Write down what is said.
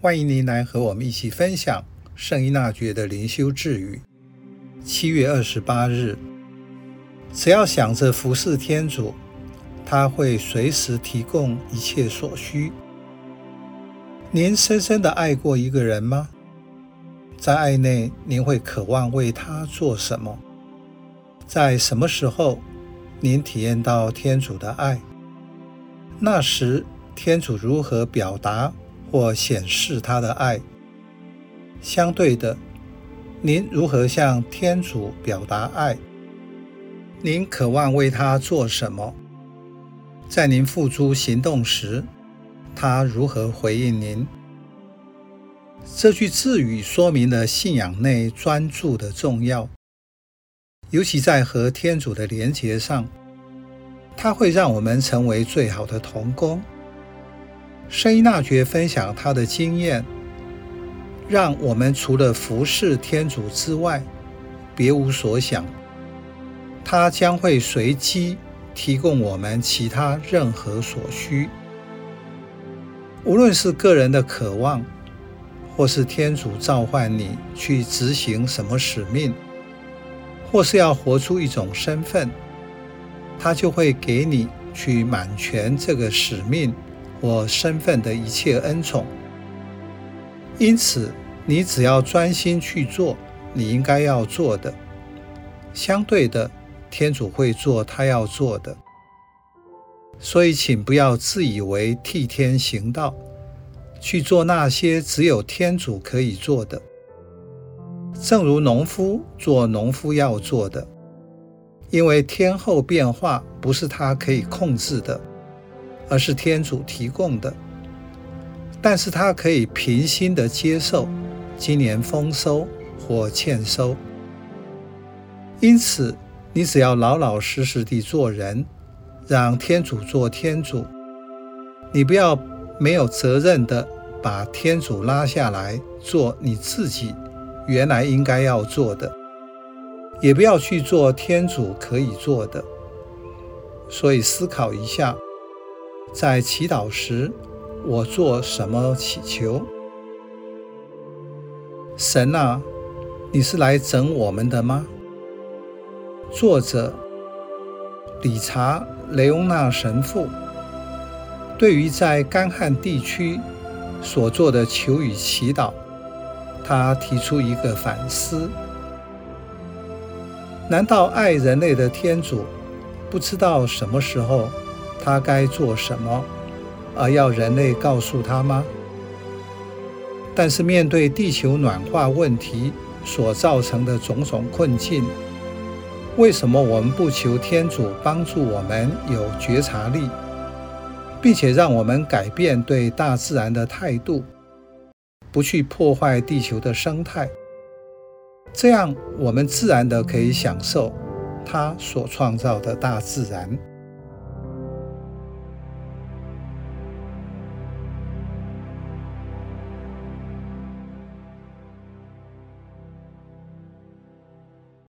欢迎您来和我们一起分享圣依纳爵的灵修智语。七月二十八日，只要想着服侍天主，他会随时提供一切所需。您深深的爱过一个人吗？在爱内，您会渴望为他做什么？在什么时候，您体验到天主的爱？那时，天主如何表达？或显示他的爱。相对的，您如何向天主表达爱？您渴望为他做什么？在您付诸行动时，他如何回应您？这句智语说明了信仰内专注的重要，尤其在和天主的连结上，它会让我们成为最好的同工。圣依纳爵分享他的经验，让我们除了服侍天主之外，别无所想。他将会随机提供我们其他任何所需，无论是个人的渴望，或是天主召唤你去执行什么使命，或是要活出一种身份，他就会给你去满全这个使命。我身份的一切恩宠，因此你只要专心去做你应该要做的，相对的，天主会做他要做的。所以，请不要自以为替天行道，去做那些只有天主可以做的。正如农夫做农夫要做的，因为天候变化不是他可以控制的。而是天主提供的，但是他可以平心的接受今年丰收或欠收。因此，你只要老老实实地做人，让天主做天主。你不要没有责任的把天主拉下来做你自己原来应该要做的，也不要去做天主可以做的。所以思考一下。在祈祷时，我做什么祈求？神啊，你是来整我们的吗？作者：理查·雷翁纳神父。对于在干旱地区所做的求雨祈祷，他提出一个反思：难道爱人类的天主不知道什么时候？他该做什么，而要人类告诉他吗？但是面对地球暖化问题所造成的种种困境，为什么我们不求天主帮助我们有觉察力，并且让我们改变对大自然的态度，不去破坏地球的生态？这样，我们自然地可以享受他所创造的大自然。